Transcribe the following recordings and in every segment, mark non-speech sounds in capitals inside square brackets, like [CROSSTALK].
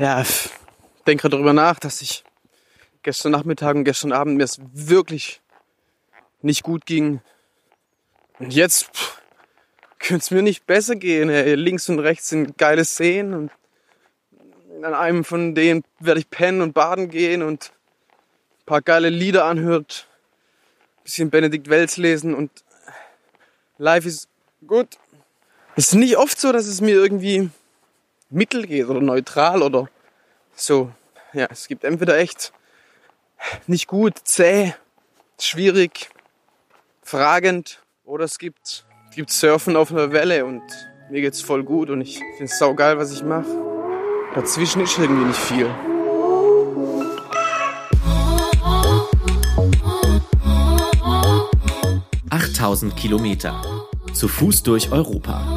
Ja, ich denke gerade darüber nach, dass ich gestern Nachmittag und gestern Abend mir es wirklich nicht gut ging. Und jetzt könnte es mir nicht besser gehen. Ey. Links und rechts sind geile Seen und an einem von denen werde ich pennen und baden gehen und ein paar geile Lieder anhört, ein bisschen Benedikt Wells lesen und life is good. Es ist nicht oft so, dass es mir irgendwie mittel geht oder neutral oder so. Ja, es gibt entweder echt nicht gut, zäh, schwierig, fragend oder es gibt, es gibt Surfen auf einer Welle und mir geht's voll gut und ich finde es saugeil, was ich mache. Dazwischen ist irgendwie nicht viel. Achttausend Kilometer. Zu Fuß durch Europa.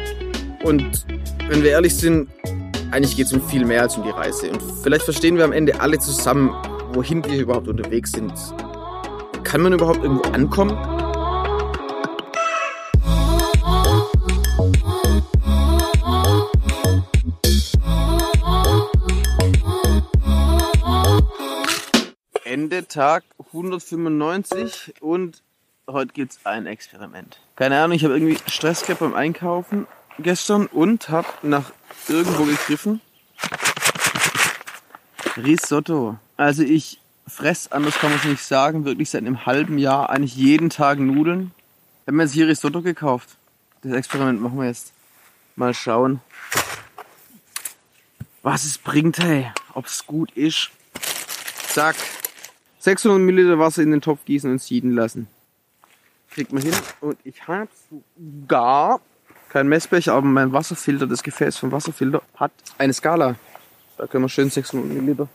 Und wenn wir ehrlich sind, eigentlich geht es um viel mehr als um die Reise. Und vielleicht verstehen wir am Ende alle zusammen, wohin wir überhaupt unterwegs sind. Kann man überhaupt irgendwo ankommen? Ende Tag 195 und heute gibt es ein Experiment. Keine Ahnung, ich habe irgendwie Stress gehabt beim Einkaufen gestern und habe nach irgendwo gegriffen. Risotto. Also ich fress, anders kann man es nicht sagen, wirklich seit einem halben Jahr eigentlich jeden Tag Nudeln. Ich habe mir jetzt hier Risotto gekauft. Das Experiment machen wir jetzt. Mal schauen, was es bringt, hey. Ob es gut ist. Zack. 600 Milliliter Wasser in den Topf gießen und sieden lassen. Kriegt man hin. Und ich habe sogar kein Messbecher, aber mein Wasserfilter, das Gefäß vom Wasserfilter, hat eine Skala. Da können wir schön 600 Milliliter,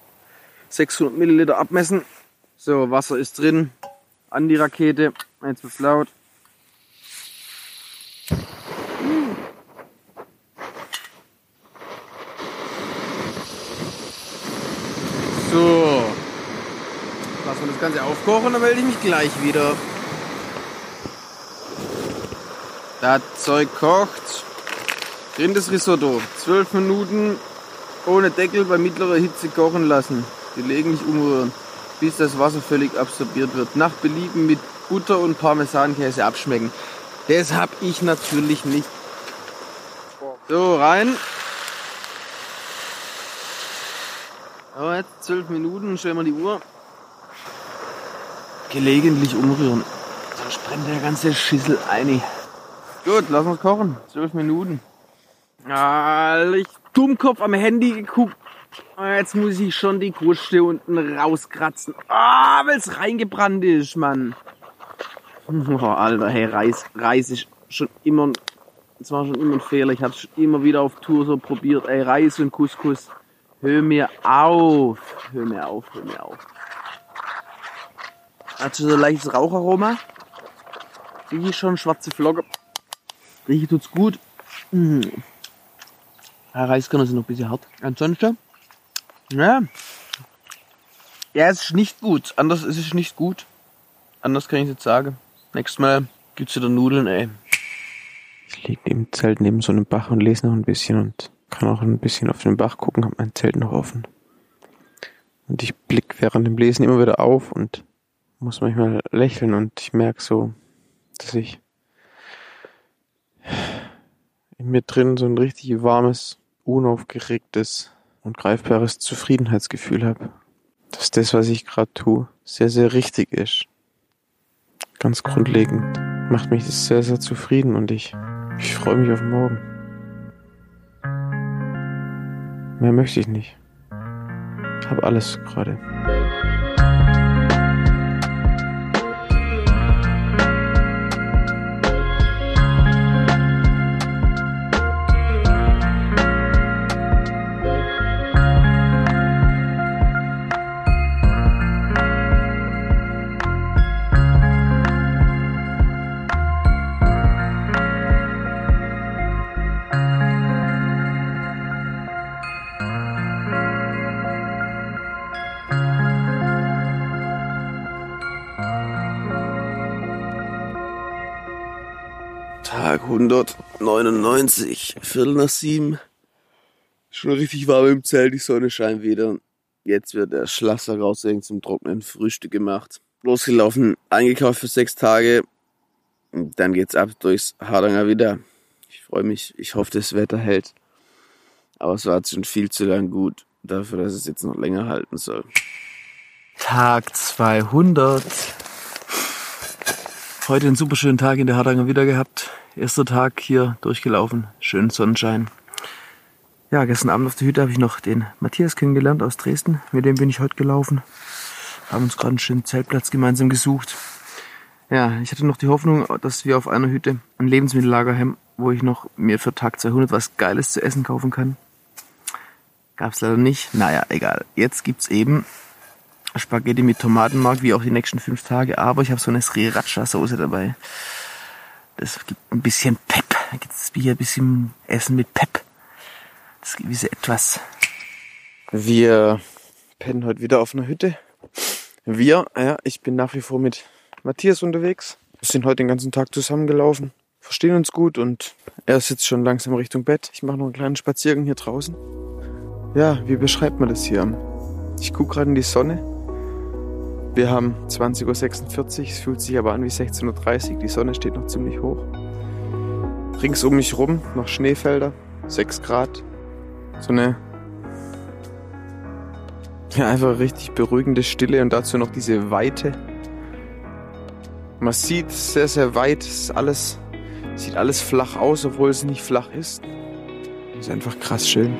600 Milliliter abmessen. So, Wasser ist drin. An die Rakete. Jetzt wird's laut. So. Lassen wir das Ganze aufkochen, dann melde ich mich gleich wieder. Das Zeug kocht. Drin das Risotto. 12 Minuten ohne Deckel bei mittlerer Hitze kochen lassen. Gelegentlich umrühren, bis das Wasser völlig absorbiert wird. Nach Belieben mit Butter und Parmesankäse abschmecken. Das hab ich natürlich nicht. So, rein. So, jetzt 12 Minuten, stellen wir die Uhr. Gelegentlich umrühren. Sonst brennt der ganze Schüssel ein. Gut, lass uns kochen. 12 Minuten. Ah, ich Dummkopf am Handy geguckt. Jetzt muss ich schon die Kruste unten rauskratzen. Ah, weil es reingebrannt ist, Mann. [LAUGHS] Oh, Alter, hey, Reis, Reis ist schon immer, es war schon immer ein Fehler. Ich hatte schon immer wieder auf Tour so probiert. Ey, Reis und Couscous. Hör mir auf. Hör mir auf, hör mir auf. Hat schon so ein leichtes Raucharoma. Rieche schon schwarze Flocke. Rieche tut's gut. Mm. Ja, Reiskörner sind noch ein bisschen hart. Ansonsten, ja. Ja, es ist nicht gut. Anders ist es nicht gut. Anders kann ich jetzt sagen. Nächstes Mal gibt's wieder Nudeln, ey. Ich liege im Zelt neben so einem Bach und lese noch ein bisschen und kann auch ein bisschen auf den Bach gucken, habe mein Zelt noch offen. Und ich blick während dem Lesen immer wieder auf und muss manchmal lächeln und ich merke so, dass ich in mir drin so ein richtig warmes, unaufgeregtes und greifbares Zufriedenheitsgefühl habe. Dass das, was ich gerade tue, sehr, sehr richtig ist. Ganz grundlegend macht mich das sehr, sehr zufrieden und ich, ich freue mich auf morgen. Mehr möchte ich nicht. Ich habe alles gerade. 199, Viertel nach sieben. Schon richtig warm im Zelt, die Sonne scheint wieder. Jetzt wird der Schlafsack raushängen zum Trocknen, Frühstück gemacht. Losgelaufen, eingekauft für sechs Tage. Und dann geht's ab durchs Hardanger wieder. Ich freue mich, ich hoffe, das Wetter hält. Aber es war schon viel zu lang gut, dafür, dass es jetzt noch länger halten soll. Tag 200. Heute einen super schönen Tag in der Hardanger wieder gehabt. Erster Tag hier durchgelaufen. Schönen Sonnenschein. Ja, gestern Abend auf der Hütte habe ich noch den Matthias kennengelernt aus Dresden. Mit dem bin ich heute gelaufen. Haben uns gerade einen schönen Zeltplatz gemeinsam gesucht. Ja, ich hatte noch die Hoffnung, dass wir auf einer Hütte ein Lebensmittellager haben, wo ich noch mir für Tag 200 was Geiles zu essen kaufen kann. Gab's leider nicht. Naja, egal. Jetzt gibt's eben Spaghetti mit Tomatenmark, wie auch die nächsten fünf Tage. Aber ich habe so eine Sriracha-Soße dabei. Das gibt ein bisschen Pep. Da gibt's hier ein bisschen Essen mit Pep. Das gewisse etwas. Wir pennen heute wieder auf einer Hütte. Wir, ja, ich bin nach wie vor mit Matthias unterwegs. Wir sind heute den ganzen Tag zusammengelaufen, verstehen uns gut und er sitzt schon langsam Richtung Bett. Ich mache noch einen kleinen Spaziergang hier draußen. Ja, wie beschreibt man das hier? Ich gucke gerade in die Sonne. Wir haben 20.46 Uhr, es fühlt sich aber an wie 16.30 Uhr. Die Sonne steht noch ziemlich hoch. Rings um mich rum noch Schneefelder, 6 Grad. So eine ja, einfach richtig beruhigende Stille und dazu noch diese Weite. Man sieht sehr, sehr weit, ist alles, sieht alles flach aus, obwohl es nicht flach ist. Ist einfach krass schön.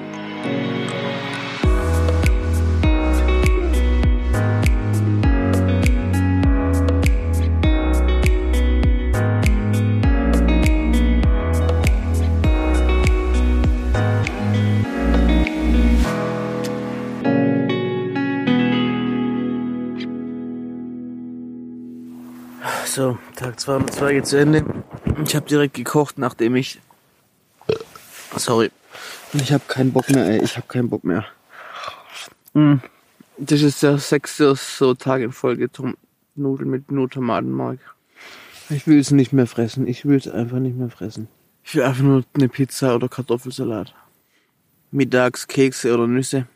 Tag 202 geht zu Ende. Ich habe direkt gekocht, nachdem ich... Sorry. Und ich habe keinen Bock mehr, ey. Ich habe keinen Bock mehr. Hm. Das ist der sechste so Tag in Folge Tom Nudeln mit nur Tomatenmark. Ich will es nicht mehr fressen. Ich will es einfach nicht mehr fressen. Ich will einfach nur eine Pizza oder Kartoffelsalat. Mittags Kekse oder Nüsse.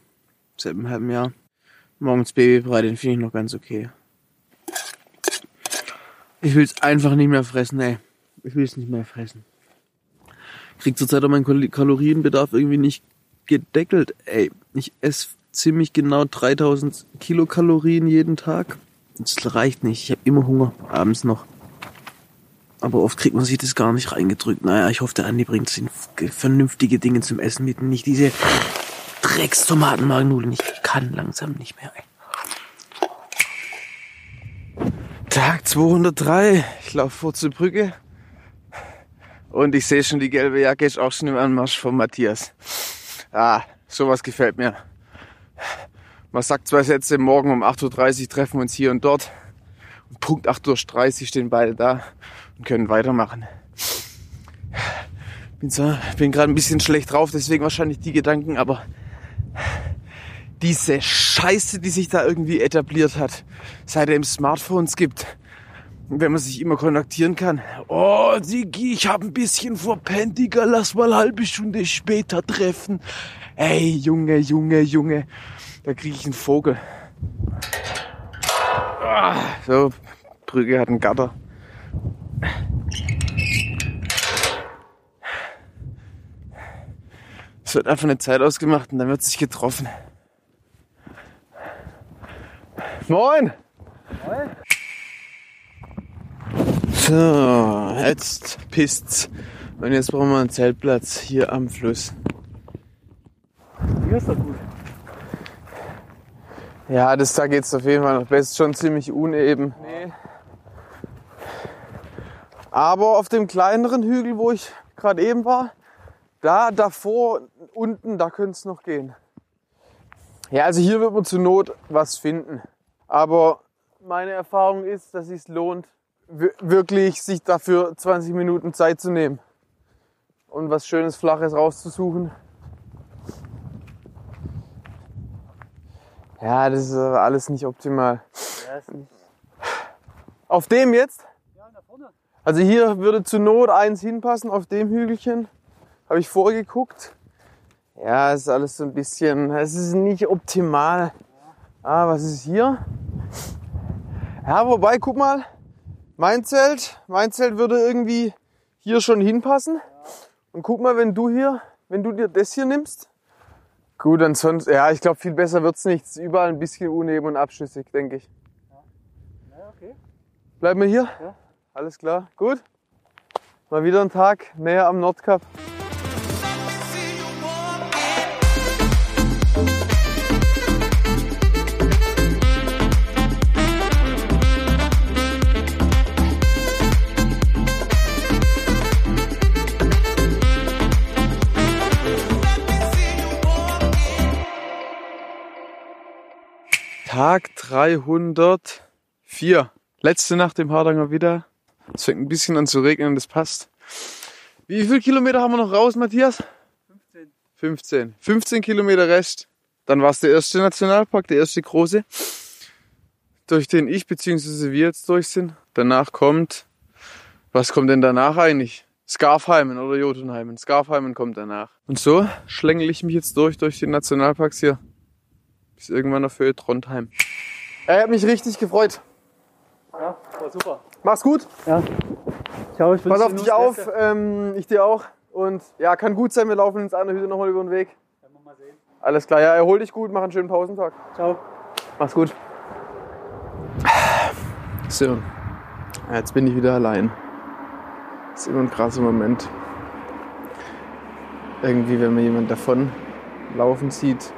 Seit einem halben Jahr. Morgens Babybrei, den finde ich noch ganz okay. Ich will es einfach nicht mehr fressen, ey. Ich will es nicht mehr fressen. Krieg zurzeit auch meinen Kal- Kalorienbedarf irgendwie nicht gedeckelt, ey. Ich esse ziemlich genau 3000 Kilokalorien jeden Tag. Das reicht nicht. Ich habe immer Hunger, abends noch. Aber oft kriegt man sich das gar nicht reingedrückt. Naja, ich hoffe, der Andi bringt vernünftige Dinge zum Essen mit. Nicht diese Drecks-Tomatenmarknudeln. Ich kann langsam nicht mehr, ey. Tag 203. Ich laufe vor zur Brücke. Und ich sehe schon, die gelbe Jacke ist auch schon im Anmarsch von Matthias. Ah, sowas gefällt mir. Man sagt zwei Sätze, morgen um 8.30 Uhr treffen wir uns hier und dort. Und Punkt 8.30 Uhr stehen beide da und können weitermachen. Bin, so, bin gerade ein bisschen schlecht drauf, deswegen wahrscheinlich die Gedanken, aber diese Scheiße, die sich da irgendwie etabliert hat, seit es Smartphones gibt. Wenn man sich immer kontaktieren kann. Oh, Sigi, ich habe ein bisschen verpennt, Digga, lass mal halbe Stunde später treffen. Ey, Junge, Junge, Junge. Da kriege ich einen Vogel. Ah, so, Brügge hat einen Gatter. Es wird einfach eine Zeit ausgemacht und dann wird sich getroffen. Moin! So, jetzt pisst's. Und jetzt brauchen wir einen Zeltplatz hier am Fluss. Hier ist doch gut. Ja, das da geht's auf jeden Fall noch besser. Schon ziemlich uneben. Nee. Aber auf dem kleineren Hügel, wo ich gerade eben war, da davor unten, da könnte es noch gehen. Ja, also hier wird man zur Not was finden. Aber meine Erfahrung ist, dass es lohnt, wir- wirklich sich dafür 20 Minuten Zeit zu nehmen und was Schönes, Flaches rauszusuchen. Ja, das ist aber alles nicht optimal. Auf dem jetzt? Ja, da vorne. Also hier würde zur Not eins hinpassen auf dem Hügelchen. Habe ich vorgeguckt. Ja, es ist alles so ein bisschen, es ist nicht optimal. Ah, was ist hier? Ja, wobei, guck mal, mein Zelt, mein Zelt würde irgendwie hier schon hinpassen. Und guck mal, wenn du hier, wenn du dir das hier nimmst. Gut, ansonsten, ja, ich glaube, viel besser wird's nicht. Es ist überall ein bisschen uneben und abschüssig, denke ich. Ja, okay. Bleiben wir hier? Ja. Alles klar, gut. Mal wieder ein Tag näher am Nordkap. Tag 304. Letzte Nacht im Hardanger Widder. Es fängt ein bisschen an zu regnen, das passt. Wie viele Kilometer haben wir noch raus, Matthias? 15. 15. 15 Kilometer Rest. Dann war es der erste Nationalpark, der erste große, durch den ich bzw. wir jetzt durch sind. Danach kommt, was kommt denn danach eigentlich? Scarfheimen oder Jotunheimen. Scarfheimen kommt danach. Und so schlängel ich mich jetzt durch, durch die Nationalparks hier. Bis irgendwann auf Höhe Trondheim. Er hat mich richtig gefreut. Ja, war super. Mach's gut. Ja. Ciao, ich Pass wünsche auf dich auf. Ähm, ich dir auch. Und ja, kann gut sein, wir laufen ins andere Hütte nochmal über den Weg. Werden wir mal sehen. Alles klar, ja, erhol dich gut, mach einen schönen Pausentag. Ciao. Mach's gut. So, Ja, jetzt bin ich wieder allein. Das ist immer ein krasser Moment. Irgendwie, wenn man jemand davon laufen sieht.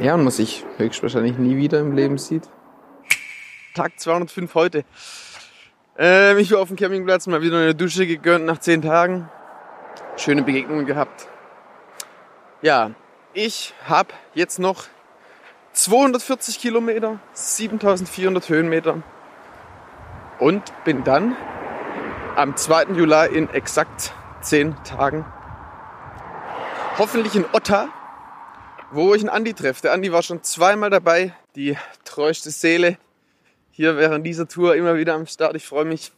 Ja, und man sich höchstwahrscheinlich nie wieder im Leben sieht. Tag 205 heute. Ähm, ich war auf dem Campingplatz, mal wieder eine Dusche gegönnt nach 10 Tagen. Schöne Begegnungen gehabt. Ja, ich habe jetzt noch 240 Kilometer, 7400 Höhenmeter und bin dann am 2. Juli in exakt 10 Tagen hoffentlich in Otta, wo ich einen Andi treffe. Der Andi war schon zweimal dabei, die treueste Seele hier während dieser Tour immer wieder am Start. Ich freue mich.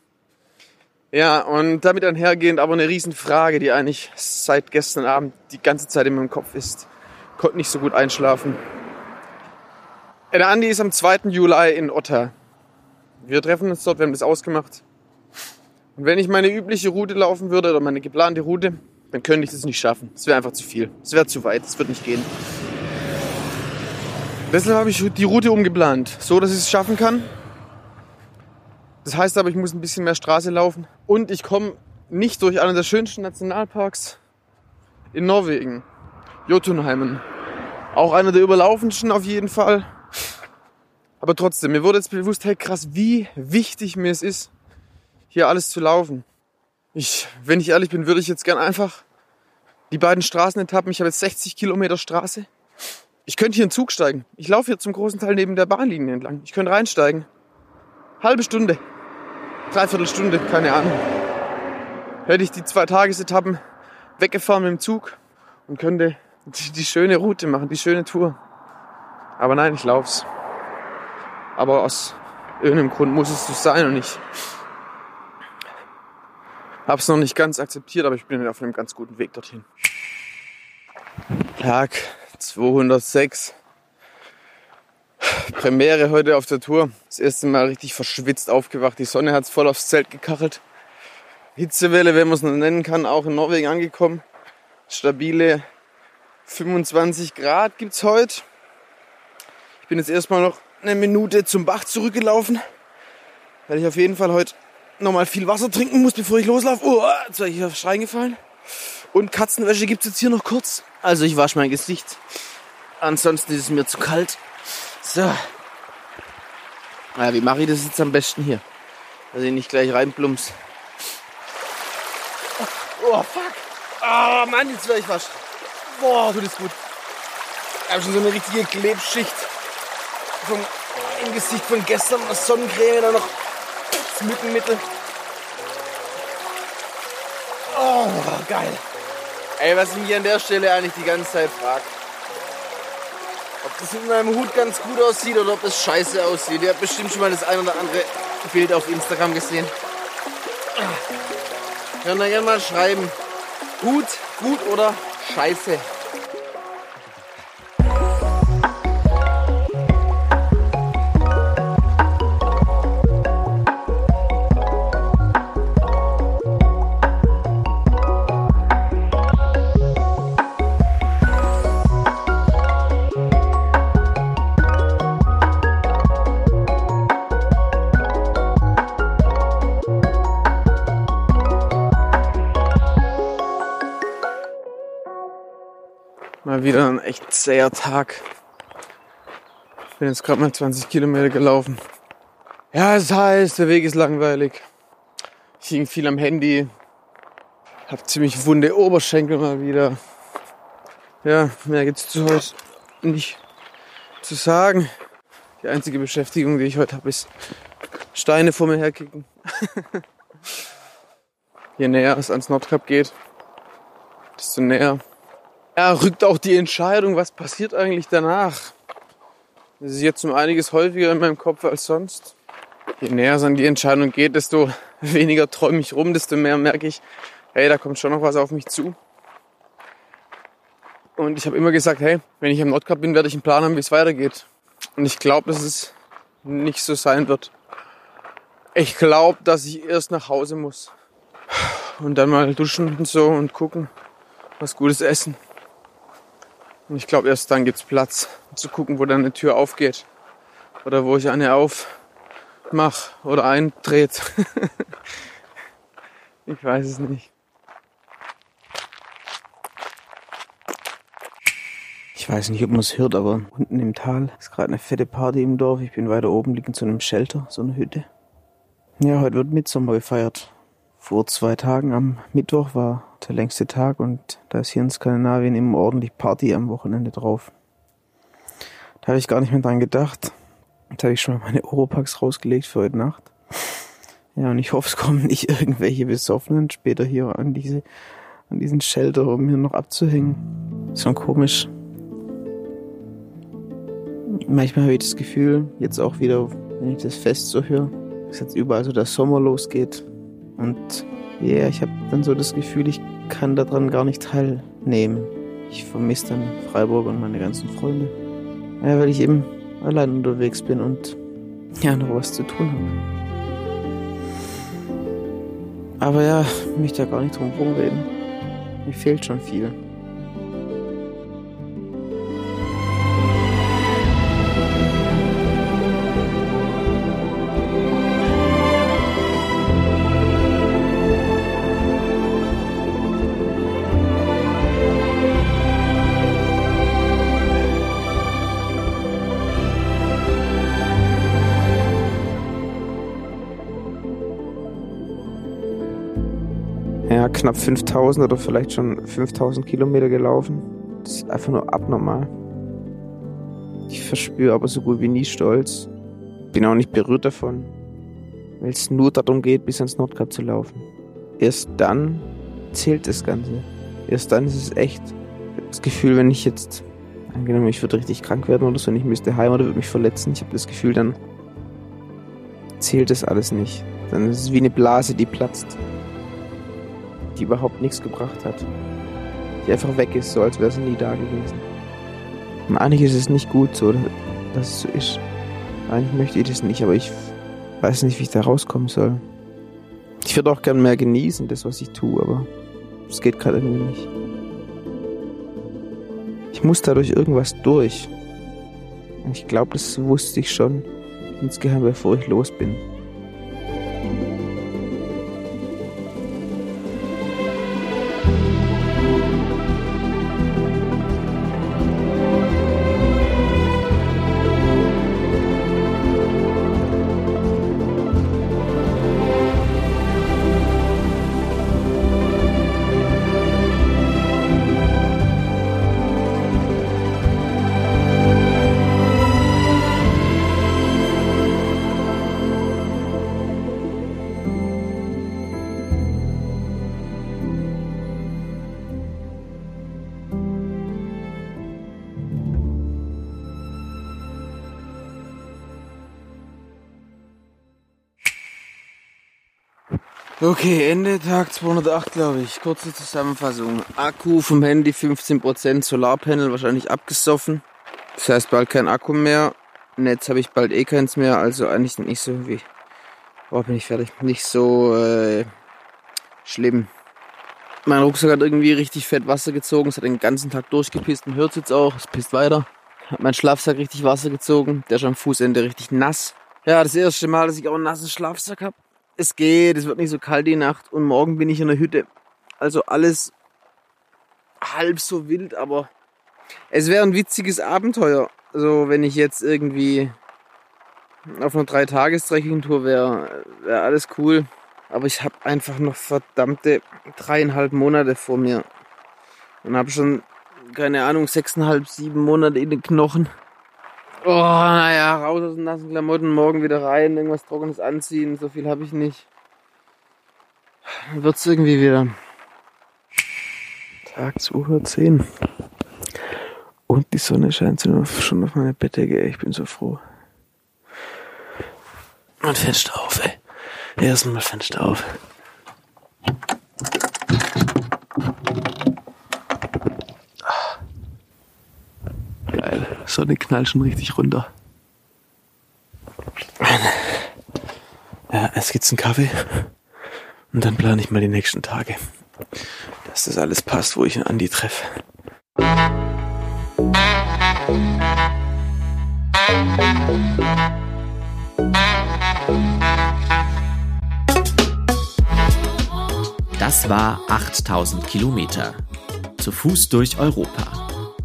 Ja, und damit einhergehend aber eine Riesenfrage, die eigentlich seit gestern Abend die ganze Zeit in meinem Kopf ist. Konnte nicht so gut einschlafen. Der Andi ist am 2. Juli in Otta. Wir treffen uns dort, wir haben das ausgemacht. Und wenn ich meine übliche Route laufen würde oder meine geplante Route, dann könnte ich das nicht schaffen. Es wäre einfach zu viel. Es wäre zu weit. Es wird nicht gehen. Deshalb habe ich die Route umgeplant, so dass ich es schaffen kann. Das heißt aber, ich muss ein bisschen mehr Straße laufen. Und ich komme nicht durch einen der schönsten Nationalparks in Norwegen. Jotunheimen. Auch einer der überlaufendsten auf jeden Fall. Aber trotzdem, mir wurde jetzt bewusst, hey krass, wie wichtig mir es ist, hier alles zu laufen. Ich, wenn ich ehrlich bin, würde ich jetzt gern einfach die beiden Straßenetappen, ich habe jetzt 60 Kilometer Straße. Ich könnte hier in den Zug steigen. Ich laufe hier zum großen Teil neben der Bahnlinie entlang. Ich könnte reinsteigen. Halbe Stunde. Dreiviertel Stunde, keine Ahnung. Hätte ich die zwei Tagesetappen weggefahren mit dem Zug und könnte die, die schöne Route machen, die schöne Tour. Aber nein, ich lauf's. Aber aus irgendeinem Grund muss es so sein und ich hab's noch nicht ganz akzeptiert, aber ich bin auf einem ganz guten Weg dorthin. Tag 206. Premiere heute auf der Tour. Das erste Mal richtig verschwitzt aufgewacht. Die Sonne hat's voll aufs Zelt gekachelt. Hitzewelle, wenn man es noch nennen kann, auch in Norwegen angekommen. Stabile 25 Grad gibt's heute. Ich bin jetzt erstmal noch eine Minute zum Bach zurückgelaufen, weil ich auf jeden Fall heute nochmal viel Wasser trinken muss, bevor ich loslaufe. Oh, jetzt wäre ich aufs Schreien gefallen. Und Katzenwäsche gibt's jetzt hier noch kurz. Also ich wasche mein Gesicht. Ansonsten ist es mir zu kalt. So. Ja, wie mache ich das jetzt am besten hier? Dass ich nicht gleich reinplumps. Oh, fuck. Oh, Mann, jetzt werde ich was. Boah, tut das gut. Ich habe schon so eine richtige Klebschicht vom, im Gesicht von gestern. Sonnencreme, dann noch das Mückenmittel. Oh, geil. Ey, was ich mich an der Stelle eigentlich die ganze Zeit frage. Ob das mit meinem Hut ganz gut aussieht oder ob das scheiße aussieht. Ihr habt bestimmt schon mal das ein oder andere Bild auf Instagram gesehen. Könnt ihr gerne mal schreiben. Gut, gut oder scheiße. Mal wieder ein echt zäher Tag. Ich bin jetzt gerade mal 20 Kilometer gelaufen. Ja, es heißt, der Weg ist langweilig. Ich hing viel am Handy. Hab ziemlich wunde Oberschenkel mal wieder. Ja, mehr gibt's zu heute nicht zu sagen. Die einzige Beschäftigung, die ich heute habe, ist Steine vor mir herkicken. [LAUGHS] Je näher es ans Nordkap geht, desto näher ja, rückt auch die Entscheidung, was passiert eigentlich danach. Das ist jetzt um einiges häufiger in meinem Kopf als sonst. Je näher es an die Entscheidung geht, desto [LAUGHS] weniger träume ich rum, desto mehr merke ich, hey, da kommt schon noch was auf mich zu. Und ich habe immer gesagt, hey, wenn ich am Nordkap bin, werde ich einen Plan haben, wie es weitergeht. Und ich glaube, dass es nicht so sein wird. Ich glaube, dass ich erst nach Hause muss. Und dann mal duschen und so und gucken, was Gutes essen. Und ich glaube, erst dann gibt's Platz, zu gucken, wo dann eine Tür aufgeht. Oder wo ich eine aufmach oder eindreht. [LAUGHS] ich weiß es nicht. Ich weiß nicht, ob man es hört, aber unten im Tal ist gerade eine fette Party im Dorf. Ich bin weiter oben, liegen zu einem Shelter, so einer Hütte. Ja, heute wird Mitsommer gefeiert. Vor zwei Tagen am Mittwoch war der längste Tag und da ist hier in Skandinavien immer ordentlich Party am Wochenende drauf. Da habe ich gar nicht mehr dran gedacht. Da habe ich schon mal meine Oropax rausgelegt für heute Nacht. Ja, und ich hoffe, es kommen nicht irgendwelche Besoffenen später hier an diese, an diesen Shelter, um mir noch abzuhängen. Ist schon komisch. Manchmal habe ich das Gefühl, jetzt auch wieder, wenn ich das Fest so höre, dass jetzt überall so der Sommer losgeht. Und ja, yeah, ich habe dann so das Gefühl, ich kann daran gar nicht teilnehmen. Ich vermisse dann Freiburg und meine ganzen Freunde. Ja, weil ich eben allein unterwegs bin und ja, noch was zu tun habe. Aber ja, ich möchte da gar nicht drum rumreden. Mir fehlt schon viel. Knapp 5000 oder vielleicht schon 5000 Kilometer gelaufen. Das ist einfach nur abnormal. Ich verspüre aber so gut wie nie Stolz. Bin auch nicht berührt davon, weil es nur darum geht, bis ans Nordkap zu laufen. Erst dann zählt das Ganze. Erst dann ist es echt. Das Gefühl, wenn ich jetzt, angenommen, ich würde richtig krank werden oder so und ich müsste heim oder würde mich verletzen, ich habe das Gefühl, dann zählt das alles nicht. Dann ist es wie eine Blase, die platzt die überhaupt nichts gebracht hat. Die einfach weg ist, so als wäre sie nie da gewesen. Und eigentlich ist es nicht gut so, dass es so ist. Eigentlich möchte ich das nicht, aber ich weiß nicht, wie ich da rauskommen soll. Ich würde auch gern mehr genießen, das, was ich tue, aber es geht gerade irgendwie nicht. Ich muss dadurch irgendwas durch. Und ich glaube, das wusste ich schon insgeheim, bevor ich los bin. Okay, Ende Tag 208, glaube ich. Kurze Zusammenfassung. Akku vom Handy 15%, Solarpanel wahrscheinlich abgesoffen. Das heißt bald kein Akku mehr. Netz habe ich bald eh keins mehr, also eigentlich nicht so wie. Oh, bin ich fertig. Nicht so äh, schlimm. Mein Rucksack hat irgendwie richtig fett Wasser gezogen. Es hat den ganzen Tag durchgepisst. Man hört jetzt auch. Es pisst weiter. Hat mein Schlafsack richtig Wasser gezogen. Der ist am Fußende richtig nass. Ja, das erste Mal, dass ich auch einen nassen Schlafsack habe. Es geht, es wird nicht so kalt die Nacht und morgen bin ich in der Hütte. Also alles halb so wild, aber es wäre ein witziges Abenteuer. Also wenn ich jetzt irgendwie auf einer drei tages tour wäre, wäre alles cool. Aber ich habe einfach noch verdammte dreieinhalb Monate vor mir. Und habe schon, keine Ahnung, sechseinhalb, sieben Monate in den Knochen. Oh, naja, raus aus den nassen Klamotten, morgen wieder rein, irgendwas Trockenes anziehen, so viel habe ich nicht. Dann wird's irgendwie wieder. Tag 2.10 Uhr. Und die Sonne scheint schon auf meine Bettdecke, ich bin so froh. Und Fenster auf, ey. Erstmal Fenster auf. Sonne knallt schon richtig runter. Ja, es gibt's einen Kaffee. Und dann plane ich mal die nächsten Tage. Dass das alles passt, wo ich einen Andi treffe. Das war 8000 Kilometer. Zu Fuß durch Europa.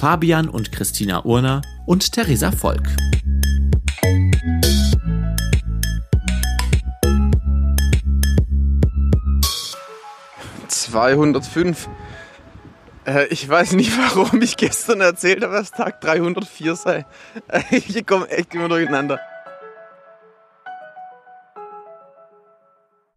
Fabian und Christina Urner und Theresa Volk. 205. Äh, ich weiß nicht, [LAUGHS] warum ich gestern erzählt habe, dass Tag 304 sei. [LAUGHS] Ich komme echt immer durcheinander.